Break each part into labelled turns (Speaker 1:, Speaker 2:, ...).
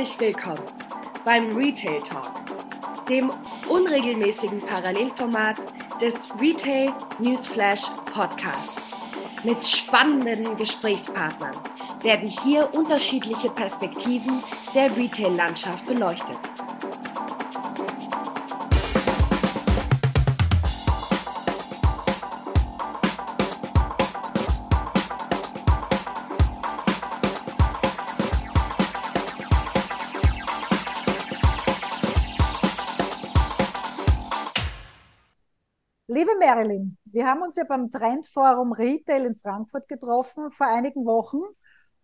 Speaker 1: Herzlich willkommen beim Retail Talk, dem unregelmäßigen Parallelformat des Retail Newsflash Podcasts. Mit spannenden Gesprächspartnern werden hier unterschiedliche Perspektiven der Retail-Landschaft beleuchtet.
Speaker 2: Marilyn, wir haben uns ja beim Trendforum Retail in Frankfurt getroffen vor einigen Wochen.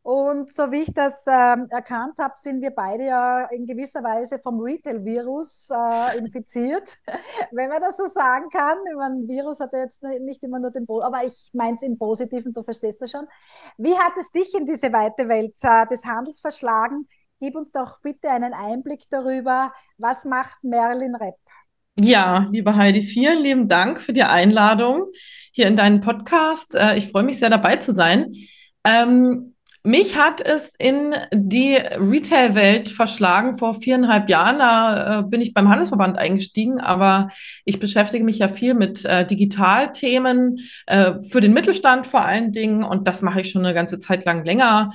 Speaker 2: Und so wie ich das ähm, erkannt habe, sind wir beide ja in gewisser Weise vom Retail-Virus äh, infiziert, wenn man das so sagen kann. Ich meine, Virus hat ja jetzt nicht immer nur den, aber ich meine es im Positiven, du verstehst das schon. Wie hat es dich in diese weite Welt äh, des Handels verschlagen? Gib uns doch bitte einen Einblick darüber, was macht Marilyn Repp?
Speaker 3: Ja, liebe Heidi, vielen lieben Dank für die Einladung hier in deinen Podcast. Äh, ich freue mich sehr dabei zu sein. Ähm, mich hat es in die Retail-Welt verschlagen vor viereinhalb Jahren. Da äh, bin ich beim Handelsverband eingestiegen, aber ich beschäftige mich ja viel mit äh, Digitalthemen, äh, für den Mittelstand vor allen Dingen. Und das mache ich schon eine ganze Zeit lang länger.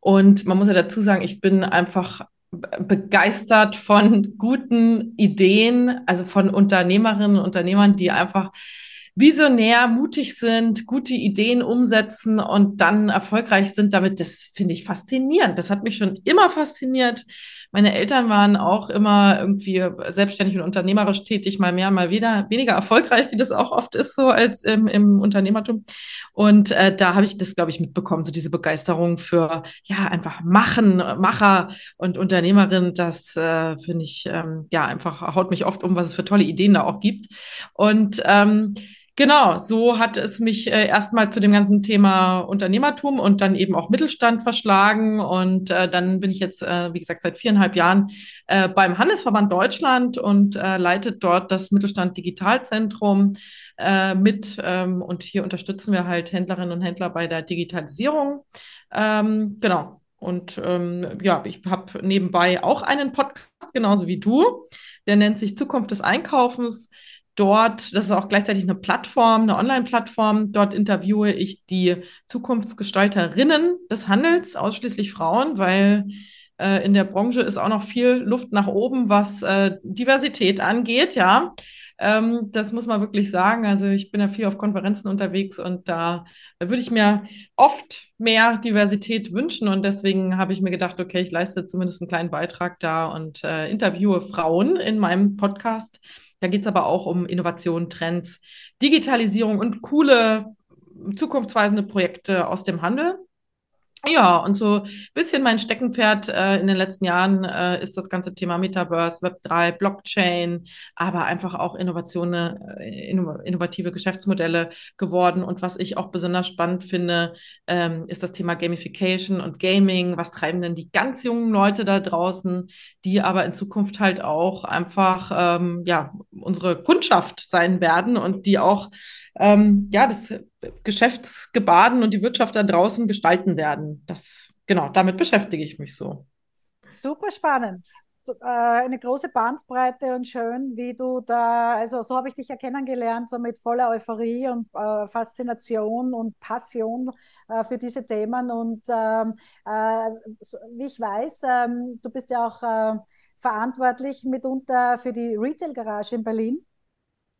Speaker 3: Und man muss ja dazu sagen, ich bin einfach begeistert von guten Ideen, also von Unternehmerinnen und Unternehmern, die einfach visionär, mutig sind, gute Ideen umsetzen und dann erfolgreich sind damit. Das finde ich faszinierend. Das hat mich schon immer fasziniert. Meine Eltern waren auch immer irgendwie selbstständig und unternehmerisch tätig, mal mehr, mal weniger, weniger erfolgreich, wie das auch oft ist, so als im, im Unternehmertum. Und äh, da habe ich das, glaube ich, mitbekommen, so diese Begeisterung für, ja, einfach machen, Macher und Unternehmerin. Das äh, finde ich, ähm, ja, einfach haut mich oft um, was es für tolle Ideen da auch gibt. Und ähm, Genau, so hat es mich äh, erstmal zu dem ganzen Thema Unternehmertum und dann eben auch Mittelstand verschlagen. Und äh, dann bin ich jetzt, äh, wie gesagt, seit viereinhalb Jahren äh, beim Handelsverband Deutschland und äh, leitet dort das Mittelstand Digitalzentrum äh, mit. Ähm, und hier unterstützen wir halt Händlerinnen und Händler bei der Digitalisierung. Ähm, genau. Und ähm, ja, ich habe nebenbei auch einen Podcast, genauso wie du. Der nennt sich Zukunft des Einkaufens dort, das ist auch gleichzeitig eine Plattform, eine Online-Plattform. Dort interviewe ich die Zukunftsgestalterinnen des Handels, ausschließlich Frauen, weil äh, in der Branche ist auch noch viel Luft nach oben, was äh, Diversität angeht, ja. Ähm, das muss man wirklich sagen. Also ich bin ja viel auf Konferenzen unterwegs und da würde ich mir oft mehr Diversität wünschen und deswegen habe ich mir gedacht, okay, ich leiste zumindest einen kleinen Beitrag da und äh, interviewe Frauen in meinem Podcast da geht es aber auch um Innovation, Trends, Digitalisierung und coole, zukunftsweisende Projekte aus dem Handel. Ja, und so ein bisschen mein Steckenpferd äh, in den letzten Jahren äh, ist das ganze Thema Metaverse, Web3, Blockchain, aber einfach auch Innovationen, äh, innovative Geschäftsmodelle geworden. Und was ich auch besonders spannend finde, ähm, ist das Thema Gamification und Gaming. Was treiben denn die ganz jungen Leute da draußen, die aber in Zukunft halt auch einfach ähm, ja unsere Kundschaft sein werden und die auch ähm, ja das Geschäftsgebaden und die Wirtschaft da draußen gestalten werden. Das, genau, damit beschäftige ich mich so.
Speaker 2: Super spannend. Äh, eine große Bandbreite und schön, wie du da, also so habe ich dich ja kennengelernt, so mit voller Euphorie und äh, Faszination und Passion äh, für diese Themen. Und ähm, äh, wie ich weiß, ähm, du bist ja auch äh, verantwortlich mitunter für die Retail Garage in Berlin.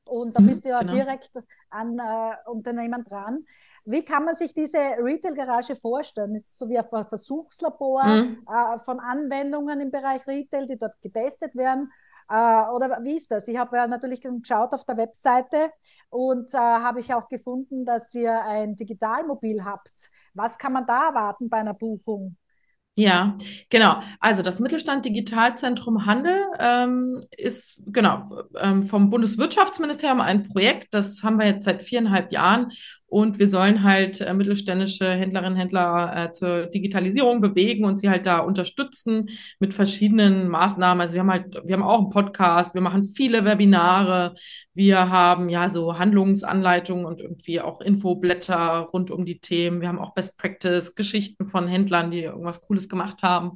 Speaker 2: Und da mhm, bist du ja genau. direkt an äh, Unternehmen dran. Wie kann man sich diese Retail-Garage vorstellen? Ist es so wie ein Versuchslabor mhm. äh, von Anwendungen im Bereich Retail, die dort getestet werden? Äh, oder wie ist das? Ich habe ja natürlich geschaut auf der Webseite und äh, habe ich auch gefunden, dass ihr ein Digitalmobil habt. Was kann man da erwarten bei einer Buchung?
Speaker 3: Ja, genau. Also das Mittelstand Digitalzentrum Handel ähm, ist genau ähm, vom Bundeswirtschaftsministerium ein Projekt. Das haben wir jetzt seit viereinhalb Jahren und wir sollen halt äh, mittelständische Händlerinnen und Händler äh, zur Digitalisierung bewegen und sie halt da unterstützen mit verschiedenen Maßnahmen. Also wir haben halt, wir haben auch einen Podcast, wir machen viele Webinare, wir haben ja so Handlungsanleitungen und irgendwie auch Infoblätter rund um die Themen. Wir haben auch Best Practice, Geschichten von Händlern, die irgendwas Cooles gemacht haben.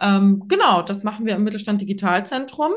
Speaker 3: Ähm, genau, das machen wir im Mittelstand Digitalzentrum.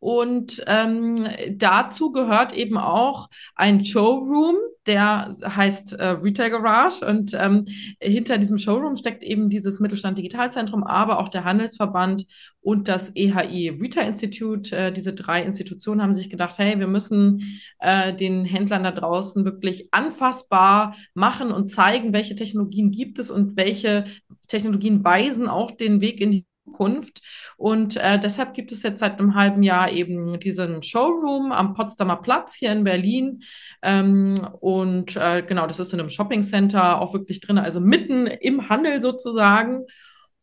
Speaker 3: Und ähm, dazu gehört eben auch ein Showroom, der heißt äh, Retail Garage. Und ähm, hinter diesem Showroom steckt eben dieses Mittelstand Digitalzentrum, aber auch der Handelsverband und das EHI Retail Institute. Äh, diese drei Institutionen haben sich gedacht, hey, wir müssen äh, den Händlern da draußen wirklich anfassbar machen und zeigen, welche Technologien gibt es und welche Technologien weisen auch den Weg in die Zukunft. Und äh, deshalb gibt es jetzt seit einem halben Jahr eben diesen Showroom am Potsdamer Platz hier in Berlin. Ähm, und äh, genau, das ist in einem Shopping Center auch wirklich drin, also mitten im Handel sozusagen.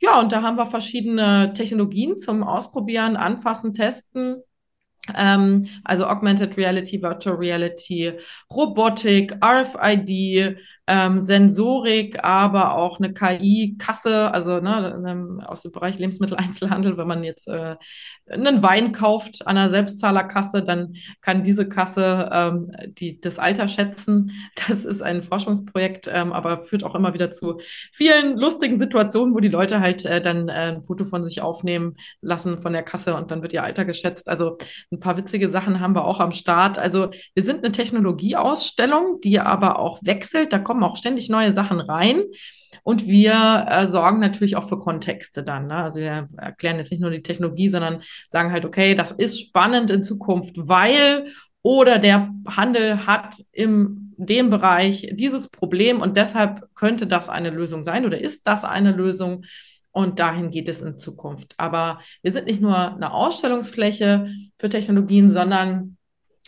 Speaker 3: Ja, und da haben wir verschiedene Technologien zum Ausprobieren, Anfassen, Testen. Ähm, also Augmented Reality, Virtual Reality, Robotik, RFID, ähm, Sensorik, aber auch eine KI-Kasse, also ne, ähm, aus dem Bereich Lebensmitteleinzelhandel, wenn man jetzt äh, einen Wein kauft an einer Selbstzahlerkasse, dann kann diese Kasse ähm, die, das Alter schätzen. Das ist ein Forschungsprojekt, ähm, aber führt auch immer wieder zu vielen lustigen Situationen, wo die Leute halt äh, dann äh, ein Foto von sich aufnehmen lassen von der Kasse und dann wird ihr Alter geschätzt. Also ein paar witzige Sachen haben wir auch am Start. Also wir sind eine Technologieausstellung, die aber auch wechselt. Da kommt kommen auch ständig neue Sachen rein. Und wir äh, sorgen natürlich auch für Kontexte dann. Ne? Also wir erklären jetzt nicht nur die Technologie, sondern sagen halt, okay, das ist spannend in Zukunft, weil oder der Handel hat im dem Bereich dieses Problem und deshalb könnte das eine Lösung sein oder ist das eine Lösung und dahin geht es in Zukunft. Aber wir sind nicht nur eine Ausstellungsfläche für Technologien, sondern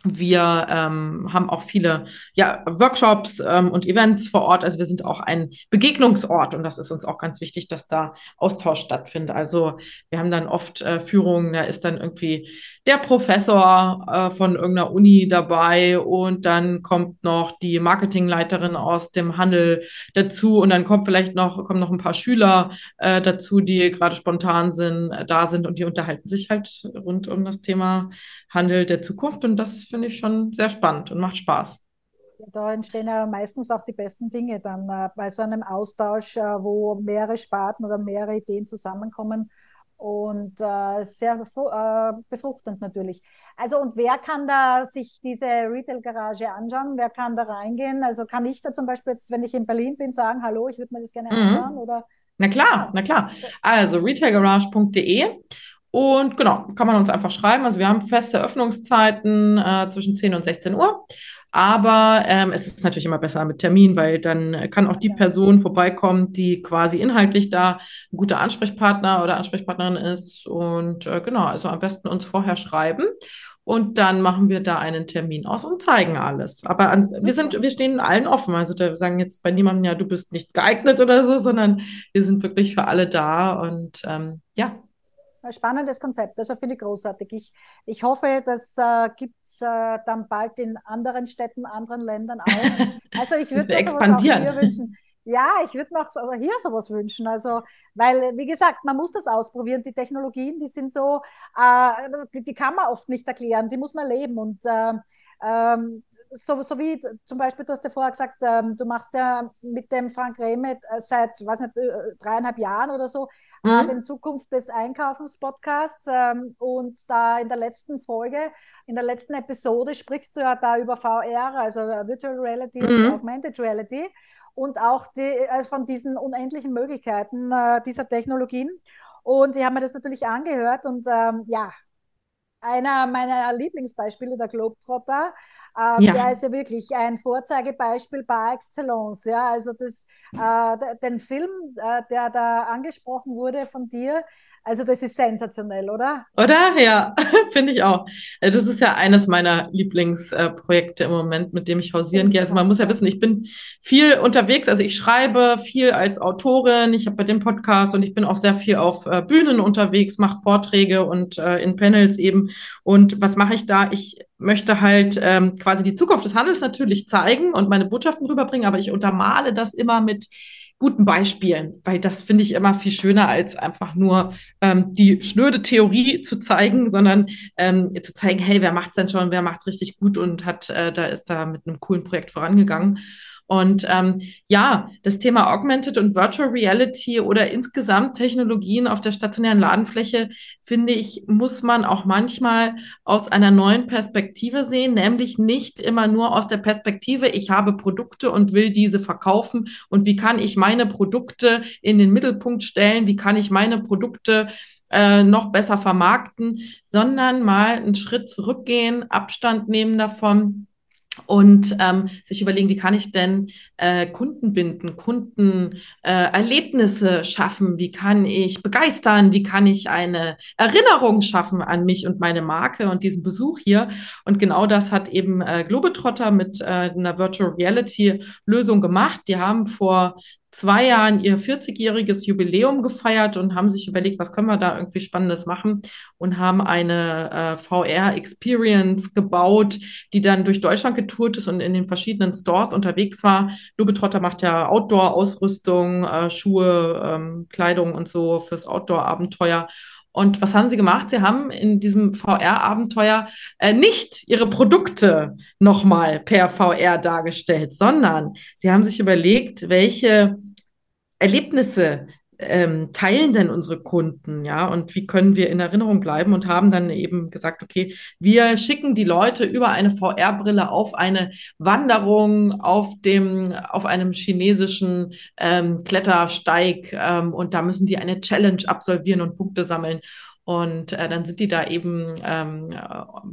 Speaker 3: wir ähm, haben auch viele ja, Workshops ähm, und Events vor Ort. Also wir sind auch ein Begegnungsort und das ist uns auch ganz wichtig, dass da Austausch stattfindet. Also wir haben dann oft äh, Führungen, da ist dann irgendwie der Professor äh, von irgendeiner Uni dabei und dann kommt noch die Marketingleiterin aus dem Handel dazu und dann kommt vielleicht noch, kommen noch ein paar Schüler äh, dazu, die gerade spontan sind, äh, da sind und die unterhalten sich halt rund um das Thema Handel der Zukunft und das finde ich schon sehr spannend und macht Spaß.
Speaker 2: Da entstehen ja meistens auch die besten Dinge dann äh, bei so einem Austausch, äh, wo mehrere Sparten oder mehrere Ideen zusammenkommen und äh, sehr befruchtend natürlich. Also und wer kann da sich diese Retail-Garage anschauen? Wer kann da reingehen? Also kann ich da zum Beispiel jetzt, wenn ich in Berlin bin, sagen, hallo, ich würde mir das gerne mhm. anschauen? Oder?
Speaker 3: Na klar, na klar. Also retailgarage.de und genau, kann man uns einfach schreiben. Also wir haben feste Öffnungszeiten äh, zwischen 10 und 16 Uhr. Aber ähm, es ist natürlich immer besser mit Termin, weil dann kann auch die Person vorbeikommen, die quasi inhaltlich da ein guter Ansprechpartner oder Ansprechpartnerin ist. Und äh, genau, also am besten uns vorher schreiben. Und dann machen wir da einen Termin aus und zeigen alles. Aber ans, wir sind, wir stehen allen offen. Also wir sagen jetzt bei niemandem, ja, du bist nicht geeignet oder so, sondern wir sind wirklich für alle da. Und ähm, ja,
Speaker 2: spannendes Konzept, also finde ich großartig. Ich, ich hoffe, das äh, gibt es äh, dann bald in anderen Städten, anderen Ländern auch.
Speaker 3: Also ich würde mir expandieren.
Speaker 2: Hier wünschen. Ja, ich würde mir auch hier sowas wünschen. Also, weil, wie gesagt, man muss das ausprobieren. Die Technologien, die sind so, äh, die, die, kann man oft nicht erklären, die muss man leben. Und äh, ähm, so, so wie zum Beispiel, du hast ja vorher gesagt, ähm, du machst ja mit dem Frank Rehmet äh, seit, weiß nicht, äh, dreieinhalb Jahren oder so äh, mhm. den Zukunft des Einkaufens Podcast. Ähm, und da in der letzten Folge, in der letzten Episode sprichst du ja da über VR, also Virtual Reality mhm. und Augmented Reality und auch die, also von diesen unendlichen Möglichkeiten äh, dieser Technologien. Und ich habe mir das natürlich angehört und ähm, ja, einer meiner Lieblingsbeispiele, der Globetrotter, äh, ja. Der ist ja wirklich ein Vorzeigebeispiel par excellence. Ja, also das, äh, den Film, äh, der da angesprochen wurde von dir, also das ist sensationell, oder?
Speaker 3: Oder? Ja, finde ich auch. Äh, das ist ja eines meiner Lieblingsprojekte im Moment, mit dem ich hausieren gehe. Also man muss ja wissen, ich bin viel unterwegs. Also ich schreibe viel als Autorin. Ich habe bei dem Podcast und ich bin auch sehr viel auf äh, Bühnen unterwegs, mache Vorträge und äh, in Panels eben. Und was mache ich da? Ich möchte halt ähm, quasi die Zukunft des Handels natürlich zeigen und meine Botschaften rüberbringen, aber ich untermale das immer mit guten Beispielen, weil das finde ich immer viel schöner, als einfach nur ähm, die schnöde Theorie zu zeigen, sondern ähm, zu zeigen, hey, wer macht's denn schon, wer macht's richtig gut und hat, äh, da ist da mit einem coolen Projekt vorangegangen. Und ähm, ja, das Thema Augmented und Virtual Reality oder insgesamt Technologien auf der stationären Ladenfläche, finde ich, muss man auch manchmal aus einer neuen Perspektive sehen, nämlich nicht immer nur aus der Perspektive, ich habe Produkte und will diese verkaufen und wie kann ich meine Produkte in den Mittelpunkt stellen, wie kann ich meine Produkte äh, noch besser vermarkten, sondern mal einen Schritt zurückgehen, Abstand nehmen davon und ähm, sich überlegen, wie kann ich denn äh, Kunden binden, Kunden äh, schaffen, wie kann ich begeistern, wie kann ich eine Erinnerung schaffen an mich und meine Marke und diesen Besuch hier. Und genau das hat eben äh, Globetrotter mit äh, einer Virtual Reality Lösung gemacht. Die haben vor zwei Jahren ihr 40-jähriges Jubiläum gefeiert und haben sich überlegt, was können wir da irgendwie Spannendes machen und haben eine äh, VR-Experience gebaut, die dann durch Deutschland getourt ist und in den verschiedenen Stores unterwegs war. Lubetrotter macht ja Outdoor-Ausrüstung, äh, Schuhe, ähm, Kleidung und so fürs Outdoor-Abenteuer. Und was haben sie gemacht? Sie haben in diesem VR-Abenteuer äh, nicht ihre Produkte nochmal per VR dargestellt, sondern sie haben sich überlegt, welche Erlebnisse ähm, teilen denn unsere Kunden, ja, und wie können wir in Erinnerung bleiben und haben dann eben gesagt, okay, wir schicken die Leute über eine VR-Brille auf eine Wanderung auf dem, auf einem chinesischen ähm, Klettersteig ähm, und da müssen die eine Challenge absolvieren und Punkte sammeln. Und äh, dann sind die da eben ähm,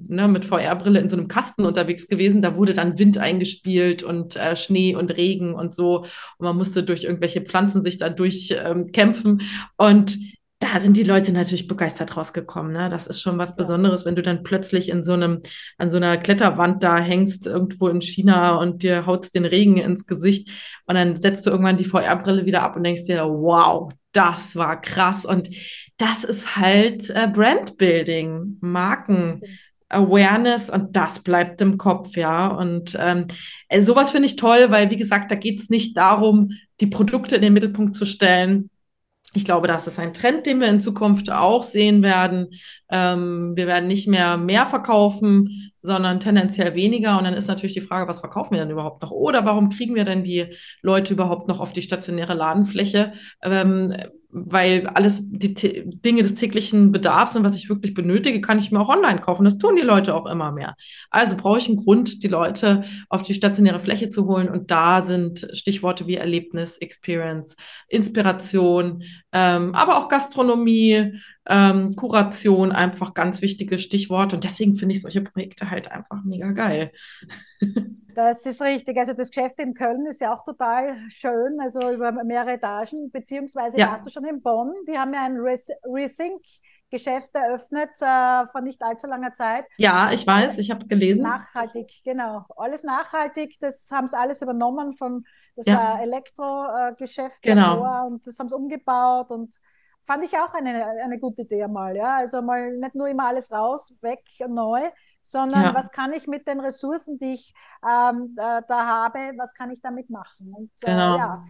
Speaker 3: ne, mit VR-Brille in so einem Kasten unterwegs gewesen. Da wurde dann Wind eingespielt und äh, Schnee und Regen und so. Und man musste durch irgendwelche Pflanzen sich da durchkämpfen. Ähm, und da sind die Leute natürlich begeistert rausgekommen. Ne? Das ist schon was Besonderes, wenn du dann plötzlich in so einem, an so einer Kletterwand da hängst, irgendwo in China und dir haut den Regen ins Gesicht. Und dann setzt du irgendwann die VR-Brille wieder ab und denkst dir, wow, das war krass. Und das ist halt äh, Brandbuilding, Marken. Awareness und das bleibt im Kopf, ja. Und ähm, äh, sowas finde ich toll, weil, wie gesagt, da geht es nicht darum, die Produkte in den Mittelpunkt zu stellen, ich glaube, das ist ein Trend, den wir in Zukunft auch sehen werden. Ähm, wir werden nicht mehr mehr verkaufen, sondern tendenziell weniger. Und dann ist natürlich die Frage, was verkaufen wir denn überhaupt noch? Oder warum kriegen wir denn die Leute überhaupt noch auf die stationäre Ladenfläche? Ähm, weil alles die Dinge des täglichen Bedarfs und was ich wirklich benötige, kann ich mir auch online kaufen. Das tun die Leute auch immer mehr. Also brauche ich einen Grund, die Leute auf die stationäre Fläche zu holen. Und da sind Stichworte wie Erlebnis, Experience, Inspiration, ähm, aber auch Gastronomie, ähm, Kuration, einfach ganz wichtige Stichworte. Und deswegen finde ich solche Projekte halt einfach mega geil.
Speaker 2: Das ist richtig. Also das Geschäft in Köln ist ja auch total schön, also über mehrere Etagen, beziehungsweise ja. warst du schon in Bonn. Die haben ja ein Rethink Geschäft eröffnet äh, vor nicht allzu langer Zeit.
Speaker 3: Ja, ich weiß, ich habe gelesen.
Speaker 2: Nachhaltig, genau. Alles nachhaltig, das haben sie alles übernommen von, das ja. war Elektrogeschäft äh, genau. davor und das haben sie umgebaut und fand ich auch eine, eine gute Idee mal. Ja? Also mal nicht nur immer alles raus, weg, neu, sondern ja. was kann ich mit den Ressourcen, die ich ähm, äh, da habe, was kann ich damit machen? Und
Speaker 3: äh, genau.
Speaker 2: äh, ja,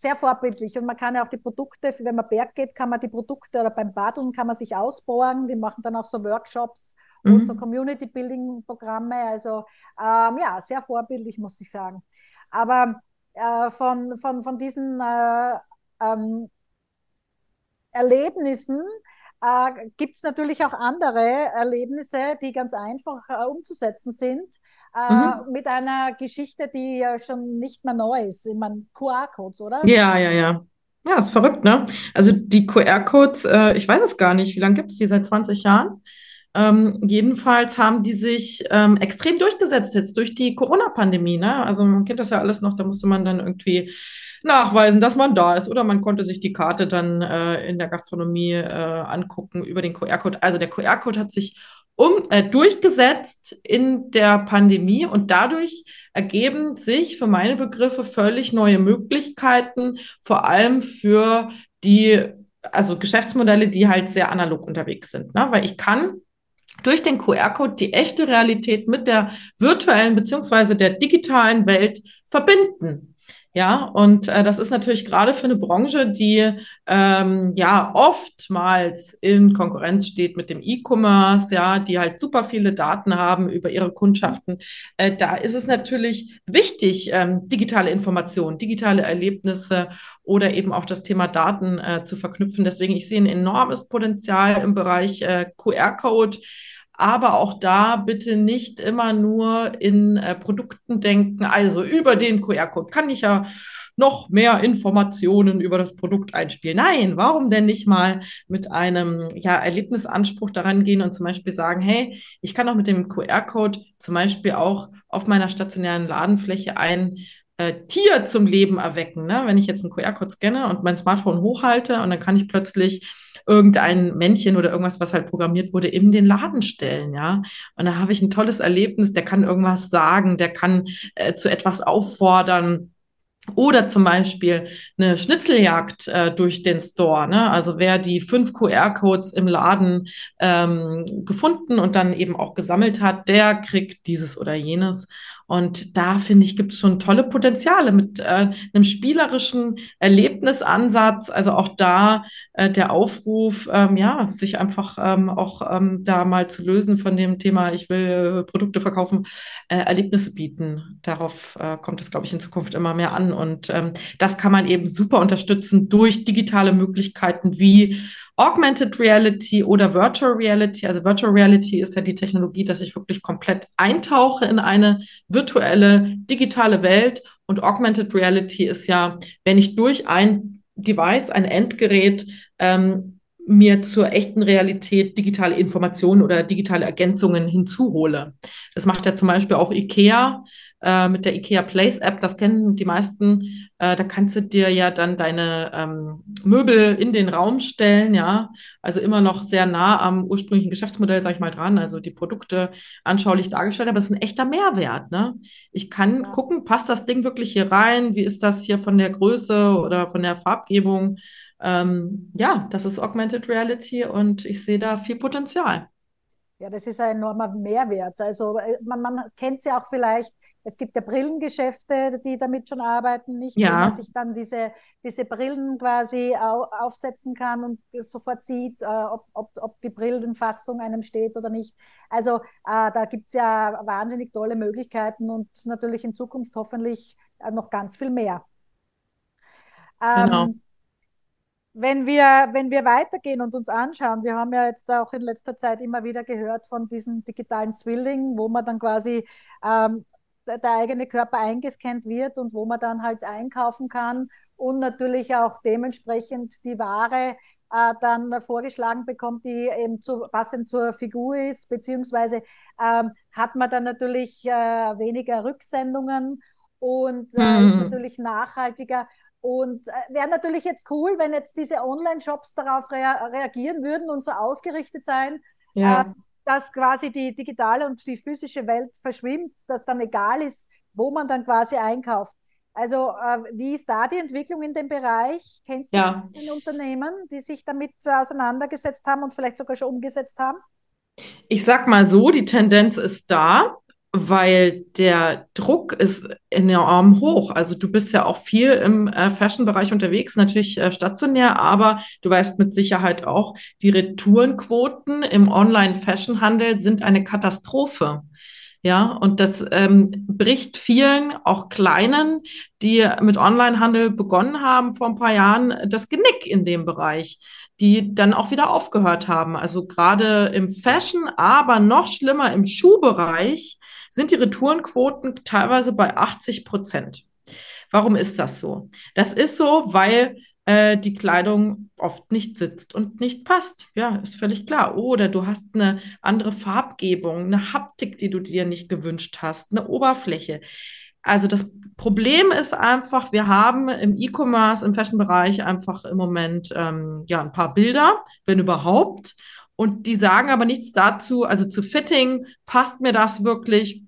Speaker 2: sehr vorbildlich. Und man kann ja auch die Produkte, wenn man Berg geht, kann man die Produkte oder beim Badeln kann man sich ausbohren. Die machen dann auch so Workshops mhm. und so Community-Building-Programme. Also ähm, ja, sehr vorbildlich, muss ich sagen. Aber äh, von, von, von diesen äh, ähm, Erlebnissen äh, gibt es natürlich auch andere Erlebnisse, die ganz einfach äh, umzusetzen sind. Äh, mhm. Mit einer Geschichte, die ja schon nicht mehr neu ist. Ich meine, QR-Codes, oder?
Speaker 3: Ja, ja, ja. Ja, ist verrückt, ne? Also die QR-Codes, äh, ich weiß es gar nicht, wie lange gibt es die? Seit 20 Jahren? Ähm, jedenfalls haben die sich ähm, extrem durchgesetzt jetzt durch die Corona-Pandemie. Ne? Also man kennt das ja alles noch, da musste man dann irgendwie nachweisen, dass man da ist oder man konnte sich die Karte dann äh, in der Gastronomie äh, angucken über den QR-Code. Also der QR-Code hat sich um, äh, durchgesetzt in der Pandemie und dadurch ergeben sich für meine Begriffe völlig neue Möglichkeiten, vor allem für die also Geschäftsmodelle, die halt sehr analog unterwegs sind. Ne? Weil ich kann durch den QR-Code die echte Realität mit der virtuellen beziehungsweise der digitalen Welt verbinden. Ja, und äh, das ist natürlich gerade für eine Branche, die ähm, ja oftmals in Konkurrenz steht mit dem E-Commerce, ja, die halt super viele Daten haben über ihre Kundschaften. Äh, da ist es natürlich wichtig, ähm, digitale Informationen, digitale Erlebnisse oder eben auch das Thema Daten äh, zu verknüpfen. Deswegen, ich sehe ein enormes Potenzial im Bereich äh, QR-Code aber auch da bitte nicht immer nur in äh, Produkten denken. Also über den QR-Code kann ich ja noch mehr Informationen über das Produkt einspielen. Nein, warum denn nicht mal mit einem ja, Erlebnisanspruch daran gehen und zum Beispiel sagen, hey, ich kann auch mit dem QR-Code zum Beispiel auch auf meiner stationären Ladenfläche ein äh, Tier zum Leben erwecken. Ne? Wenn ich jetzt einen QR-Code scanne und mein Smartphone hochhalte und dann kann ich plötzlich irgendein Männchen oder irgendwas, was halt programmiert wurde, in den Laden stellen, ja. Und da habe ich ein tolles Erlebnis, der kann irgendwas sagen, der kann äh, zu etwas auffordern. Oder zum Beispiel eine Schnitzeljagd äh, durch den Store. Ne? Also wer die fünf QR-Codes im Laden ähm, gefunden und dann eben auch gesammelt hat, der kriegt dieses oder jenes. Und da finde ich, gibt es schon tolle Potenziale mit äh, einem spielerischen Erlebnisansatz. Also auch da äh, der Aufruf, ähm, ja, sich einfach ähm, auch ähm, da mal zu lösen von dem Thema, ich will äh, Produkte verkaufen, äh, Erlebnisse bieten. Darauf äh, kommt es, glaube ich, in Zukunft immer mehr an. Und ähm, das kann man eben super unterstützen durch digitale Möglichkeiten wie Augmented Reality oder Virtual Reality. Also Virtual Reality ist ja die Technologie, dass ich wirklich komplett eintauche in eine virtuelle, digitale Welt. Und Augmented Reality ist ja, wenn ich durch ein Device, ein Endgerät, ähm, mir zur echten Realität digitale Informationen oder digitale Ergänzungen hinzuhole. Das macht ja zum Beispiel auch IKEA äh, mit der IKEA Place App. Das kennen die meisten. Äh, da kannst du dir ja dann deine ähm, Möbel in den Raum stellen, ja. Also immer noch sehr nah am ursprünglichen Geschäftsmodell, sag ich mal, dran. Also die Produkte anschaulich dargestellt, aber es ist ein echter Mehrwert, ne? Ich kann ja. gucken, passt das Ding wirklich hier rein? Wie ist das hier von der Größe oder von der Farbgebung? Ähm, ja, das ist Augmented Reality und ich sehe da viel Potenzial.
Speaker 2: Ja, das ist ein enormer Mehrwert. Also äh, man, man kennt sie auch vielleicht, es gibt ja Brillengeschäfte, die damit schon arbeiten, nicht? Ja. Wo man sich dann diese, diese Brillen quasi au, aufsetzen kann und sofort sieht, äh, ob, ob, ob die Brillenfassung einem steht oder nicht. Also äh, da gibt es ja wahnsinnig tolle Möglichkeiten und natürlich in Zukunft hoffentlich äh, noch ganz viel mehr. Genau. Wenn wir, wenn wir weitergehen und uns anschauen, wir haben ja jetzt auch in letzter Zeit immer wieder gehört von diesem digitalen Zwilling, wo man dann quasi ähm, der eigene Körper eingescannt wird und wo man dann halt einkaufen kann und natürlich auch dementsprechend die Ware äh, dann vorgeschlagen bekommt, die eben zu, passend zur Figur ist, beziehungsweise ähm, hat man dann natürlich äh, weniger Rücksendungen und äh, mhm. ist natürlich nachhaltiger. Und äh, wäre natürlich jetzt cool, wenn jetzt diese Online-Shops darauf rea reagieren würden und so ausgerichtet sein, ja. äh, dass quasi die digitale und die physische Welt verschwimmt, dass dann egal ist, wo man dann quasi einkauft. Also äh, wie ist da die Entwicklung in dem Bereich? Kennst du ja. Unternehmen, die sich damit auseinandergesetzt haben und vielleicht sogar schon umgesetzt haben?
Speaker 3: Ich sag mal so, die Tendenz ist da weil der Druck ist enorm hoch. Also du bist ja auch viel im äh, Fashion-Bereich unterwegs, natürlich äh, stationär, aber du weißt mit Sicherheit auch, die Retourenquoten im Online-Fashion-Handel sind eine Katastrophe. Ja, und das ähm, bricht vielen, auch kleinen, die mit Online-Handel begonnen haben vor ein paar Jahren, das Genick in dem Bereich die dann auch wieder aufgehört haben. Also gerade im Fashion, aber noch schlimmer im Schuhbereich sind die Retourenquoten teilweise bei 80 Prozent. Warum ist das so? Das ist so, weil äh, die Kleidung oft nicht sitzt und nicht passt. Ja, ist völlig klar. Oder du hast eine andere Farbgebung, eine Haptik, die du dir nicht gewünscht hast, eine Oberfläche. Also das Problem ist einfach, wir haben im E-Commerce, im Fashion-Bereich einfach im Moment ähm, ja ein paar Bilder, wenn überhaupt. Und die sagen aber nichts dazu, also zu Fitting, passt mir das wirklich?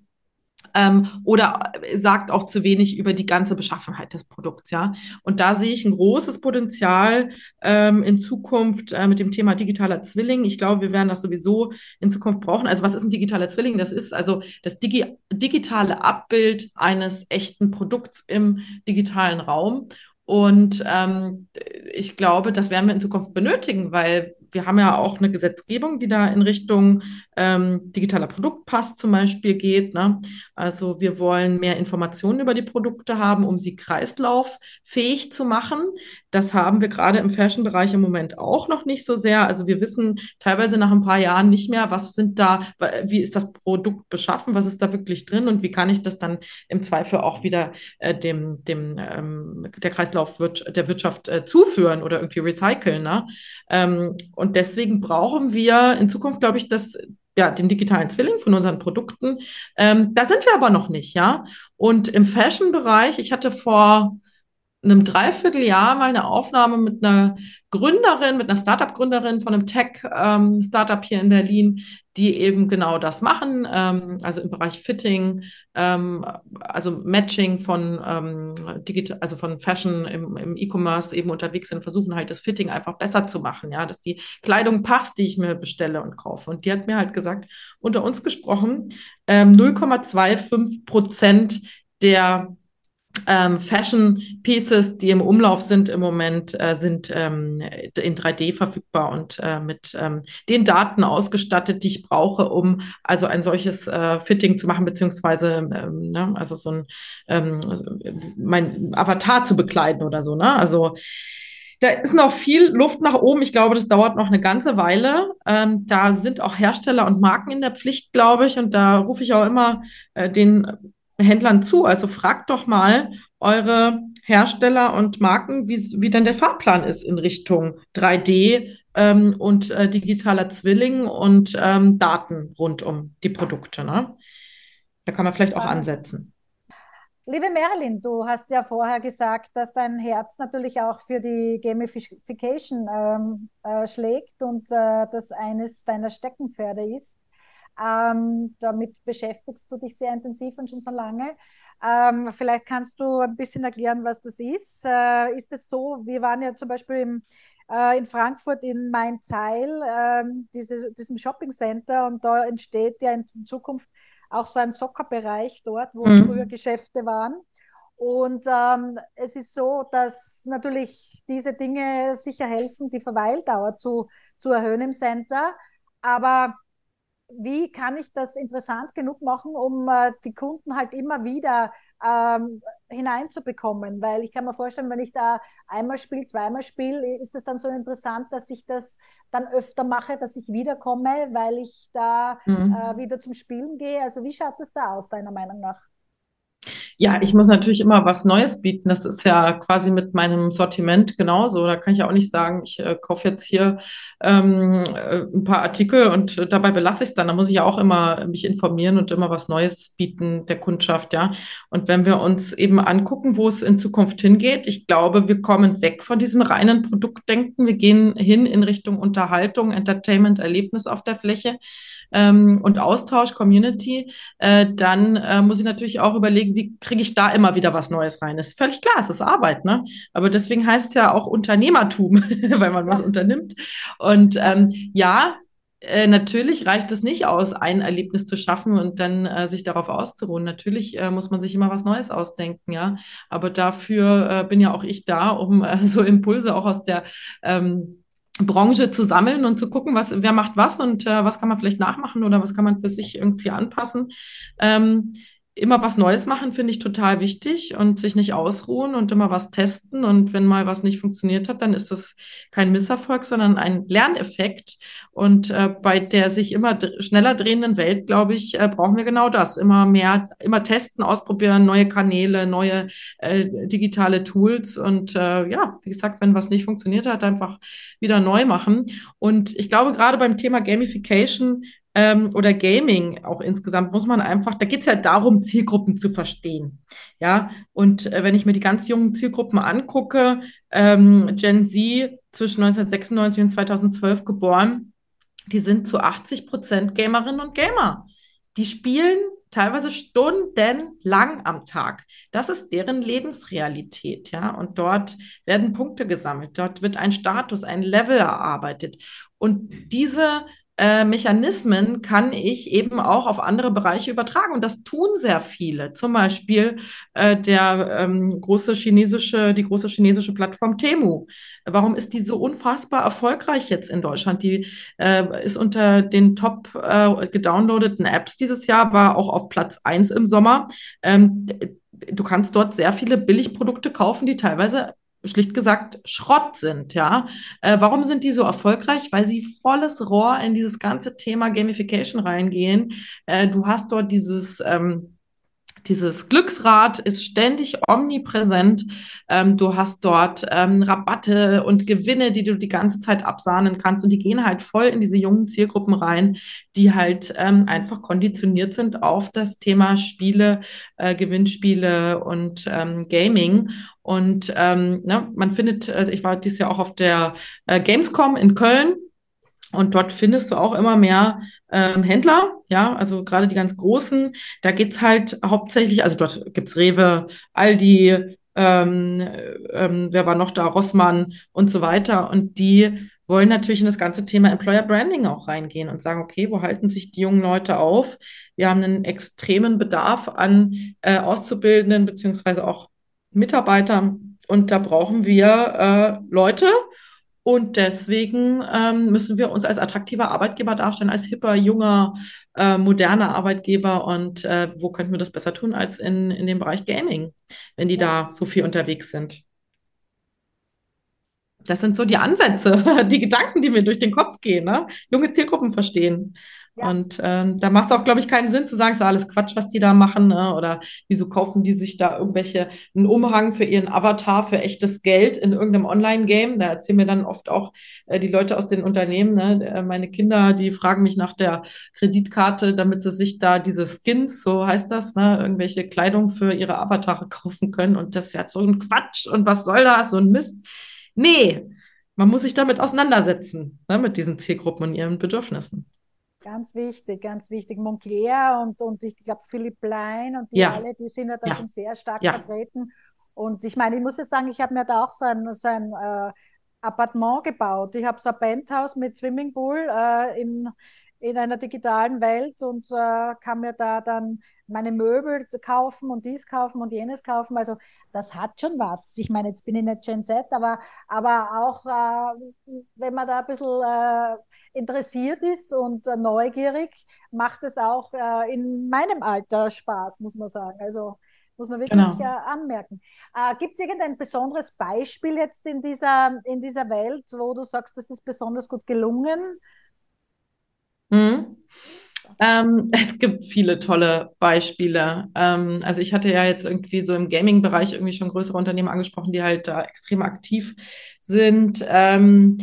Speaker 3: Ähm, oder sagt auch zu wenig über die ganze Beschaffenheit des Produkts, ja. Und da sehe ich ein großes Potenzial ähm, in Zukunft äh, mit dem Thema digitaler Zwilling. Ich glaube, wir werden das sowieso in Zukunft brauchen. Also was ist ein digitaler Zwilling? Das ist also das Digi digitale Abbild eines echten Produkts im digitalen Raum. Und ähm, ich glaube, das werden wir in Zukunft benötigen, weil wir haben ja auch eine Gesetzgebung, die da in Richtung ähm, digitaler Produktpass zum Beispiel geht. Ne? Also wir wollen mehr Informationen über die Produkte haben, um sie kreislauffähig zu machen. Das haben wir gerade im Fashion-Bereich im Moment auch noch nicht so sehr. Also wir wissen teilweise nach ein paar Jahren nicht mehr, was sind da, wie ist das Produkt beschaffen, was ist da wirklich drin und wie kann ich das dann im Zweifel auch wieder äh, dem, dem ähm, der Kreislauf der Wirtschaft äh, zuführen oder irgendwie recyceln. Ne? Ähm, und deswegen brauchen wir in Zukunft, glaube ich, das ja, den digitalen Zwilling von unseren Produkten. Ähm, da sind wir aber noch nicht, ja. Und im Fashion-Bereich, ich hatte vor einem Dreivierteljahr mal eine Aufnahme mit einer Gründerin, mit einer Startup-Gründerin von einem Tech-Startup ähm, hier in Berlin, die eben genau das machen, ähm, also im Bereich Fitting, ähm, also Matching von ähm, digital, also von Fashion im, im E-Commerce eben unterwegs sind, versuchen halt das Fitting einfach besser zu machen, ja, dass die Kleidung passt, die ich mir bestelle und kaufe. Und die hat mir halt gesagt, unter uns gesprochen, 0,25 ähm, Prozent der ähm, Fashion Pieces, die im Umlauf sind im Moment, äh, sind ähm, in 3D verfügbar und äh, mit ähm, den Daten ausgestattet, die ich brauche, um also ein solches äh, Fitting zu machen, beziehungsweise ähm, ne, also so ein ähm, also mein Avatar zu bekleiden oder so. Ne? Also da ist noch viel Luft nach oben. Ich glaube, das dauert noch eine ganze Weile. Ähm, da sind auch Hersteller und Marken in der Pflicht, glaube ich. Und da rufe ich auch immer äh, den Händlern zu. Also fragt doch mal eure Hersteller und Marken, wie, wie denn der Fahrplan ist in Richtung 3D ähm, und äh, digitaler Zwilling und ähm, Daten rund um die Produkte. Ne? Da kann man vielleicht auch ansetzen.
Speaker 2: Liebe Marilyn, du hast ja vorher gesagt, dass dein Herz natürlich auch für die Gamification ähm, äh, schlägt und äh, das eines deiner Steckenpferde ist. Ähm, damit beschäftigst du dich sehr intensiv und schon so lange. Ähm, vielleicht kannst du ein bisschen erklären, was das ist. Äh, ist es so, wir waren ja zum Beispiel im, äh, in Frankfurt in Main-Zeil, äh, diese, diesem Shopping Center, und da entsteht ja in Zukunft auch so ein Soccerbereich dort, wo mhm. früher Geschäfte waren. Und ähm, es ist so, dass natürlich diese Dinge sicher helfen, die Verweildauer zu, zu erhöhen im Center. Aber wie kann ich das interessant genug machen, um äh, die Kunden halt immer wieder ähm, hineinzubekommen? Weil ich kann mir vorstellen, wenn ich da einmal spiele, zweimal spiele, ist es dann so interessant, dass ich das dann öfter mache, dass ich wiederkomme, weil ich da mhm. äh, wieder zum Spielen gehe. Also wie schaut das da aus, deiner Meinung nach?
Speaker 3: Ja, ich muss natürlich immer was Neues bieten. Das ist ja quasi mit meinem Sortiment genauso. Da kann ich ja auch nicht sagen, ich äh, kaufe jetzt hier ähm, äh, ein paar Artikel und dabei belasse ich es dann. Da muss ich ja auch immer mich informieren und immer was Neues bieten der Kundschaft, ja. Und wenn wir uns eben angucken, wo es in Zukunft hingeht, ich glaube, wir kommen weg von diesem reinen Produktdenken. Wir gehen hin in Richtung Unterhaltung, Entertainment, Erlebnis auf der Fläche ähm, und Austausch, Community. Äh, dann äh, muss ich natürlich auch überlegen, wie kriege ich da immer wieder was Neues rein. Das ist völlig klar, es ist Arbeit, ne? Aber deswegen heißt es ja auch Unternehmertum, weil man was unternimmt. Und ähm, ja, äh, natürlich reicht es nicht aus, ein Erlebnis zu schaffen und dann äh, sich darauf auszuruhen. Natürlich äh, muss man sich immer was Neues ausdenken, ja. Aber dafür äh, bin ja auch ich da, um äh, so Impulse auch aus der ähm, Branche zu sammeln und zu gucken, was, wer macht was und äh, was kann man vielleicht nachmachen oder was kann man für sich irgendwie anpassen. Ähm, immer was Neues machen, finde ich total wichtig und sich nicht ausruhen und immer was testen. Und wenn mal was nicht funktioniert hat, dann ist das kein Misserfolg, sondern ein Lerneffekt. Und äh, bei der sich immer schneller drehenden Welt, glaube ich, äh, brauchen wir genau das. Immer mehr, immer testen, ausprobieren, neue Kanäle, neue äh, digitale Tools. Und äh, ja, wie gesagt, wenn was nicht funktioniert hat, einfach wieder neu machen. Und ich glaube, gerade beim Thema Gamification ähm, oder Gaming auch insgesamt muss man einfach, da geht es ja darum, Zielgruppen zu verstehen. Ja, und äh, wenn ich mir die ganz jungen Zielgruppen angucke, ähm, Gen Z zwischen 1996 und 2012 geboren, die sind zu 80 Prozent Gamerinnen und Gamer. Die spielen teilweise stundenlang am Tag. Das ist deren Lebensrealität, ja. Und dort werden Punkte gesammelt, dort wird ein Status, ein Level erarbeitet. Und diese äh, Mechanismen kann ich eben auch auf andere Bereiche übertragen. Und das tun sehr viele. Zum Beispiel äh, der ähm, große chinesische, die große chinesische Plattform Temu. Warum ist die so unfassbar erfolgreich jetzt in Deutschland? Die äh, ist unter den top äh, gedownloadeten Apps dieses Jahr, war auch auf Platz 1 im Sommer. Ähm, du kannst dort sehr viele Billigprodukte kaufen, die teilweise schlicht gesagt Schrott sind, ja. Äh, warum sind die so erfolgreich? Weil sie volles Rohr in dieses ganze Thema Gamification reingehen. Äh, du hast dort dieses ähm, dieses Glücksrad ist ständig omnipräsent. Ähm, du hast dort ähm, Rabatte und Gewinne, die du die ganze Zeit absahnen kannst. Und die gehen halt voll in diese jungen Zielgruppen rein, die halt ähm, einfach konditioniert sind auf das Thema Spiele, äh, Gewinnspiele und ähm, Gaming. Und ähm, ne, man findet, also ich war dieses Jahr auch auf der äh, Gamescom in Köln und dort findest du auch immer mehr ähm, Händler, ja, also gerade die ganz großen. Da geht's halt hauptsächlich, also dort gibt's Rewe, Aldi, ähm, ähm, wer war noch da, Rossmann und so weiter. Und die wollen natürlich in das ganze Thema Employer Branding auch reingehen und sagen, okay, wo halten sich die jungen Leute auf? Wir haben einen extremen Bedarf an äh, Auszubildenden beziehungsweise auch Mitarbeitern und da brauchen wir äh, Leute und deswegen ähm, müssen wir uns als attraktiver Arbeitgeber darstellen, als hipper, junger, äh, moderner Arbeitgeber. Und äh, wo könnten wir das besser tun als in, in dem Bereich Gaming, wenn die da so viel unterwegs sind? Das sind so die Ansätze, die Gedanken, die mir durch den Kopf gehen. Ne? Junge Zielgruppen verstehen. Und ähm, da macht es auch, glaube ich, keinen Sinn zu sagen, ist alles Quatsch, was die da machen. Ne? Oder wieso kaufen die sich da irgendwelche, einen Umhang für ihren Avatar für echtes Geld in irgendeinem Online-Game? Da erzählen mir dann oft auch äh, die Leute aus den Unternehmen, ne? Äh, meine Kinder, die fragen mich nach der Kreditkarte, damit sie sich da diese Skins, so heißt das, ne? irgendwelche Kleidung für ihre Avatare kaufen können. Und das ist ja so ein Quatsch. Und was soll das? So ein Mist. Nee, man muss sich damit auseinandersetzen, ne? mit diesen Zielgruppen und ihren Bedürfnissen.
Speaker 2: Ganz wichtig, ganz wichtig. Moncler und, und ich glaube Philipp Plein und die ja. alle, die sind ja da ja. schon sehr stark ja. vertreten. Und ich meine, ich muss jetzt sagen, ich habe mir da auch so ein, so ein äh, Appartement gebaut. Ich habe so ein Penthouse mit Swimmingpool äh, in, in einer digitalen Welt und äh, kann mir da dann meine Möbel kaufen und dies kaufen und jenes kaufen. Also das hat schon was. Ich meine, jetzt bin ich nicht Gen Z, aber, aber auch äh, wenn man da ein bisschen äh, interessiert ist und äh, neugierig, macht es auch äh, in meinem Alter Spaß, muss man sagen. Also muss man wirklich genau. Äh, anmerken. Gibt es irgendein besonderes Beispiel jetzt in dieser, in dieser Welt, wo du sagst, das ist besonders gut gelungen?
Speaker 3: Mhm. Ähm, es gibt viele tolle Beispiele. Ähm, also ich hatte ja jetzt irgendwie so im Gaming-Bereich irgendwie schon größere Unternehmen angesprochen, die halt da extrem aktiv sind. Ähm,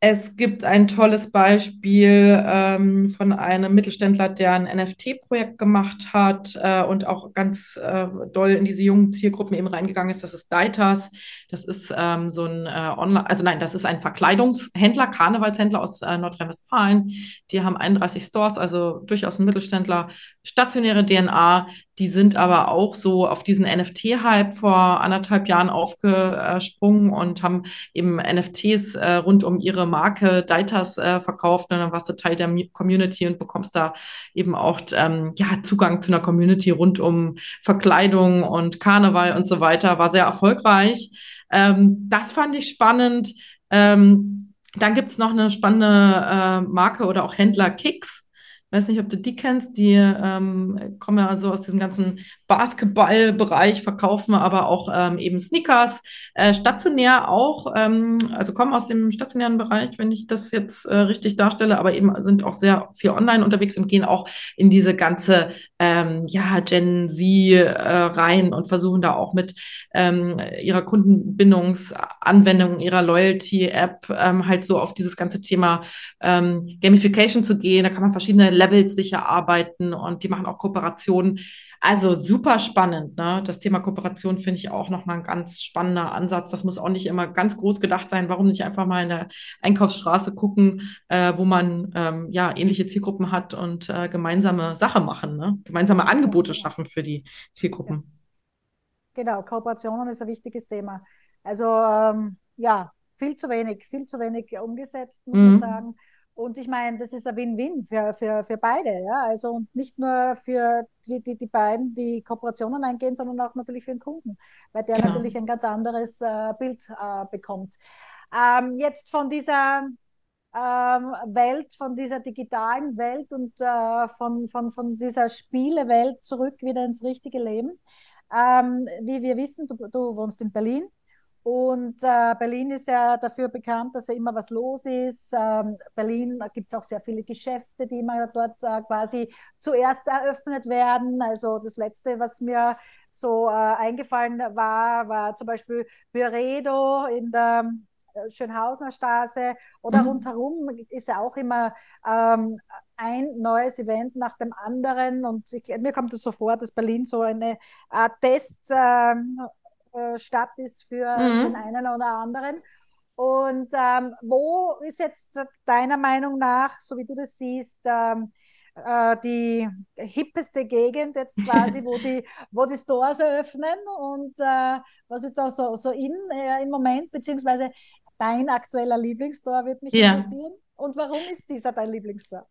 Speaker 3: es gibt ein tolles Beispiel ähm, von einem Mittelständler, der ein NFT-Projekt gemacht hat äh, und auch ganz äh, doll in diese jungen Zielgruppen eben reingegangen ist. Das ist Deitas. Das ist ähm, so ein äh, Online, also nein, das ist ein Verkleidungshändler, Karnevalshändler aus äh, Nordrhein-Westfalen. Die haben 31 Stores, also durchaus ein Mittelständler, stationäre DNA, die sind aber auch so auf diesen NFT-Hype vor anderthalb Jahren aufgesprungen und haben eben NFTs äh, rund um ihre Marke Deitas äh, verkauft. Und dann warst du Teil der Community und bekommst da eben auch ähm, ja, Zugang zu einer Community rund um Verkleidung und Karneval und so weiter. War sehr erfolgreich. Ähm, das fand ich spannend. Ähm, dann gibt's noch eine spannende äh, Marke oder auch Händler Kicks weiß nicht, ob du die kennst, die ähm, kommen ja so aus diesem ganzen Basketballbereich, verkaufen aber auch ähm, eben Sneakers, äh, stationär auch, ähm, also kommen aus dem stationären Bereich, wenn ich das jetzt äh, richtig darstelle, aber eben sind auch sehr viel online unterwegs und gehen auch in diese ganze ähm, ja, Gen Z äh, rein und versuchen da auch mit ähm, ihrer Kundenbindungsanwendung, ihrer Loyalty-App ähm, halt so auf dieses ganze Thema Gamification zu gehen. Da kann man verschiedene Levels sich erarbeiten und die machen auch Kooperationen. Also super spannend. Ne? Das Thema Kooperation finde ich auch nochmal ein ganz spannender Ansatz. Das muss auch nicht immer ganz groß gedacht sein. Warum nicht einfach mal in der Einkaufsstraße gucken, äh, wo man ähm, ja ähnliche Zielgruppen hat und äh, gemeinsame Sache machen, ne? gemeinsame Angebote schaffen für die Zielgruppen.
Speaker 2: Genau, Kooperationen ist ein wichtiges Thema. Also ähm, ja, viel zu wenig, viel zu wenig umgesetzt, muss mhm. ich sagen. Und ich meine, das ist ein Win-Win für, für, für beide, ja. Also und nicht nur für die, die, die beiden, die Kooperationen eingehen, sondern auch natürlich für den Kunden, weil der genau. natürlich ein ganz anderes äh, Bild äh, bekommt. Ähm, jetzt von dieser ähm, Welt, von dieser digitalen Welt und äh, von, von, von dieser Spielewelt zurück wieder ins richtige Leben. Ähm, wie wir wissen, du, du wohnst in Berlin. Und äh, Berlin ist ja dafür bekannt, dass ja immer was los ist. Ähm, Berlin gibt es auch sehr viele Geschäfte, die immer dort äh, quasi zuerst eröffnet werden. Also das letzte, was mir so äh, eingefallen war, war zum Beispiel Byredo in der äh, Schönhausener Straße oder mhm. rundherum ist ja auch immer ähm, ein neues Event nach dem anderen. Und ich, mir kommt es so vor, dass Berlin so eine Art Test ähm, äh, Stadt ist für mhm. den einen oder anderen. Und ähm, wo ist jetzt deiner Meinung nach, so wie du das siehst, ähm, äh, die hippeste Gegend jetzt quasi, wo die, wo die Stores eröffnen und äh, was ist da so, so in äh, im Moment, beziehungsweise dein aktueller Lieblingsstore wird mich ja. interessieren. Und warum ist dieser dein Lieblingsstore?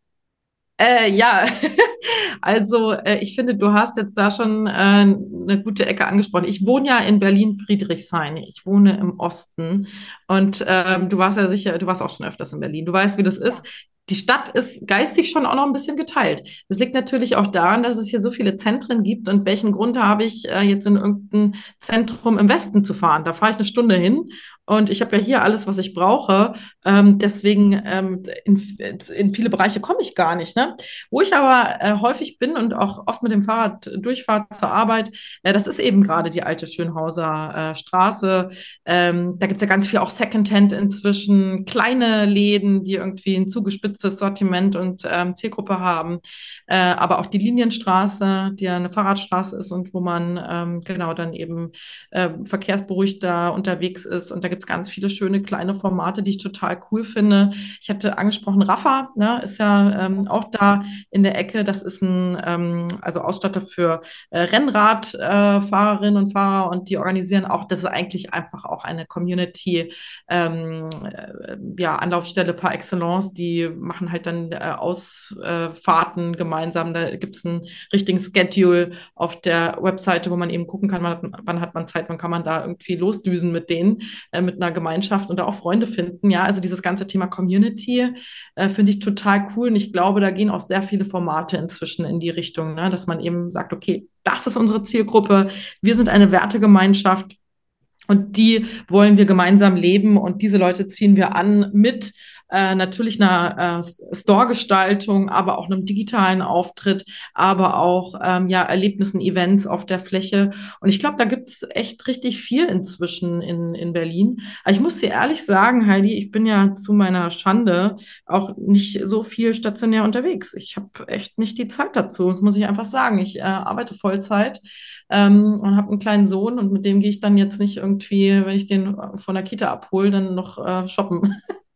Speaker 3: Äh, ja, also äh, ich finde, du hast jetzt da schon äh, eine gute Ecke angesprochen. Ich wohne ja in Berlin-Friedrichshain. Ich wohne im Osten und ähm, du warst ja sicher, du warst auch schon öfters in Berlin. Du weißt, wie das ist die Stadt ist geistig schon auch noch ein bisschen geteilt. Das liegt natürlich auch daran, dass es hier so viele Zentren gibt. Und welchen Grund habe ich, äh, jetzt in irgendein Zentrum im Westen zu fahren? Da fahre ich eine Stunde hin und ich habe ja hier alles, was ich brauche. Ähm, deswegen ähm, in, in viele Bereiche komme ich gar nicht. Ne? Wo ich aber äh, häufig bin und auch oft mit dem Fahrrad durchfahre zur Arbeit, äh, das ist eben gerade die alte Schönhauser äh, Straße. Ähm, da gibt es ja ganz viel auch Secondhand inzwischen, kleine Läden, die irgendwie ein zugespitztes Sortiment und ähm, Zielgruppe haben. Äh, aber auch die Linienstraße, die ja eine Fahrradstraße ist und wo man ähm, genau dann eben äh, verkehrsberuhigter unterwegs ist. Und da gibt es ganz viele schöne kleine Formate, die ich total cool finde. Ich hatte angesprochen, Rafa, ne, ist ja ähm, auch da in der Ecke. Das ist ein ähm, also Ausstatter für äh, Rennradfahrerinnen äh, und Fahrer und die organisieren auch, das ist eigentlich einfach auch eine Community, ähm, äh, ja, Anlaufstelle par excellence. Die machen halt dann äh, Ausfahrten gemeinsam. Da gibt es einen richtigen Schedule auf der Webseite, wo man eben gucken kann, wann hat, wann hat man Zeit, wann kann man da irgendwie losdüsen mit denen. Äh, mit einer Gemeinschaft und da auch Freunde finden. Ja, also dieses ganze Thema Community äh, finde ich total cool. Und ich glaube, da gehen auch sehr viele Formate inzwischen in die Richtung, ne? dass man eben sagt, okay, das ist unsere Zielgruppe. Wir sind eine Wertegemeinschaft. Und die wollen wir gemeinsam leben und diese Leute ziehen wir an mit äh, natürlich einer äh, Store-Gestaltung, aber auch einem digitalen Auftritt, aber auch ähm, ja Erlebnissen, Events auf der Fläche. Und ich glaube, da gibt's echt richtig viel inzwischen in, in Berlin. Aber ich muss dir ehrlich sagen, Heidi, ich bin ja zu meiner Schande auch nicht so viel stationär unterwegs. Ich habe echt nicht die Zeit dazu, das muss ich einfach sagen. Ich äh, arbeite Vollzeit ähm, und habe einen kleinen Sohn und mit dem gehe ich dann jetzt nicht irgendwie, wenn ich den von der Kita abhole, dann noch äh, shoppen.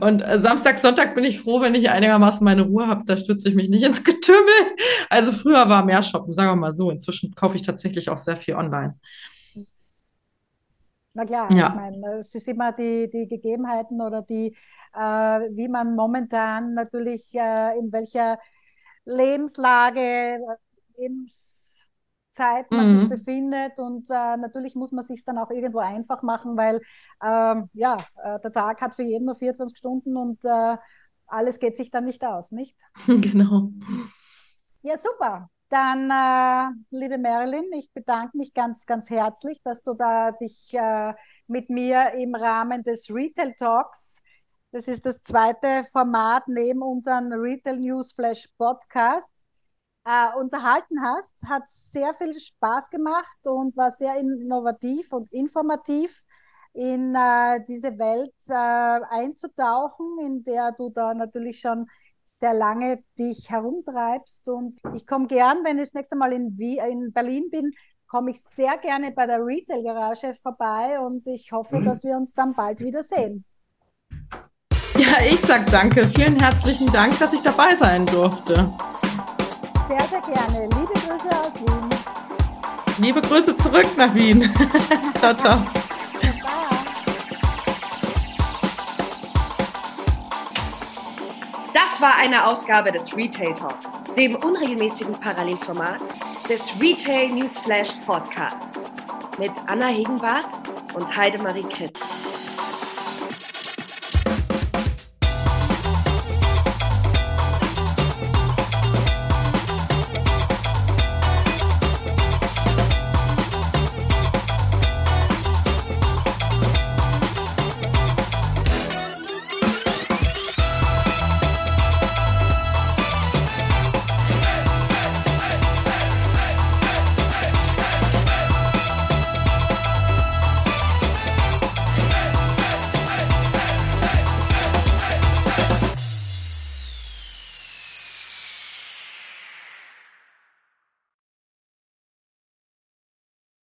Speaker 3: Und äh, Samstag, Sonntag bin ich froh, wenn ich einigermaßen meine Ruhe habe. Da stürze ich mich nicht ins Getümmel. Also früher war mehr Shoppen, sagen wir mal so. Inzwischen kaufe ich tatsächlich auch sehr viel online.
Speaker 2: Na klar, ja. ich meine, es ist immer die, die Gegebenheiten oder die, äh, wie man momentan natürlich äh, in welcher Lebenslage, Lebens Zeit man mhm. sich befindet. Und äh, natürlich muss man sich dann auch irgendwo einfach machen, weil ähm, ja, äh, der Tag hat für jeden nur 24 Stunden und äh, alles geht sich dann nicht aus, nicht?
Speaker 3: Genau.
Speaker 2: Ja, super. Dann, äh, liebe Marilyn, ich bedanke mich ganz, ganz herzlich, dass du da dich äh, mit mir im Rahmen des Retail Talks das ist das zweite Format neben unserem Retail News Flash Podcast äh, unterhalten hast. Hat sehr viel Spaß gemacht und war sehr innovativ und informativ in äh, diese Welt äh, einzutauchen, in der du da natürlich schon sehr lange dich herumtreibst. Und ich komme gern, wenn ich das nächste Mal in, in Berlin bin, komme ich sehr gerne bei der Retail Garage vorbei und ich hoffe, mhm. dass wir uns dann bald wiedersehen.
Speaker 3: Ja, ich sag danke. Vielen herzlichen Dank, dass ich dabei sein durfte.
Speaker 2: Sehr, sehr gerne. Liebe Grüße aus Wien.
Speaker 3: Liebe Grüße zurück nach Wien. ciao, ciao.
Speaker 1: Das war eine Ausgabe des Retail Talks, dem unregelmäßigen Parallelformat des Retail Newsflash Podcasts mit Anna Hegenbart und Heidemarie Kritz.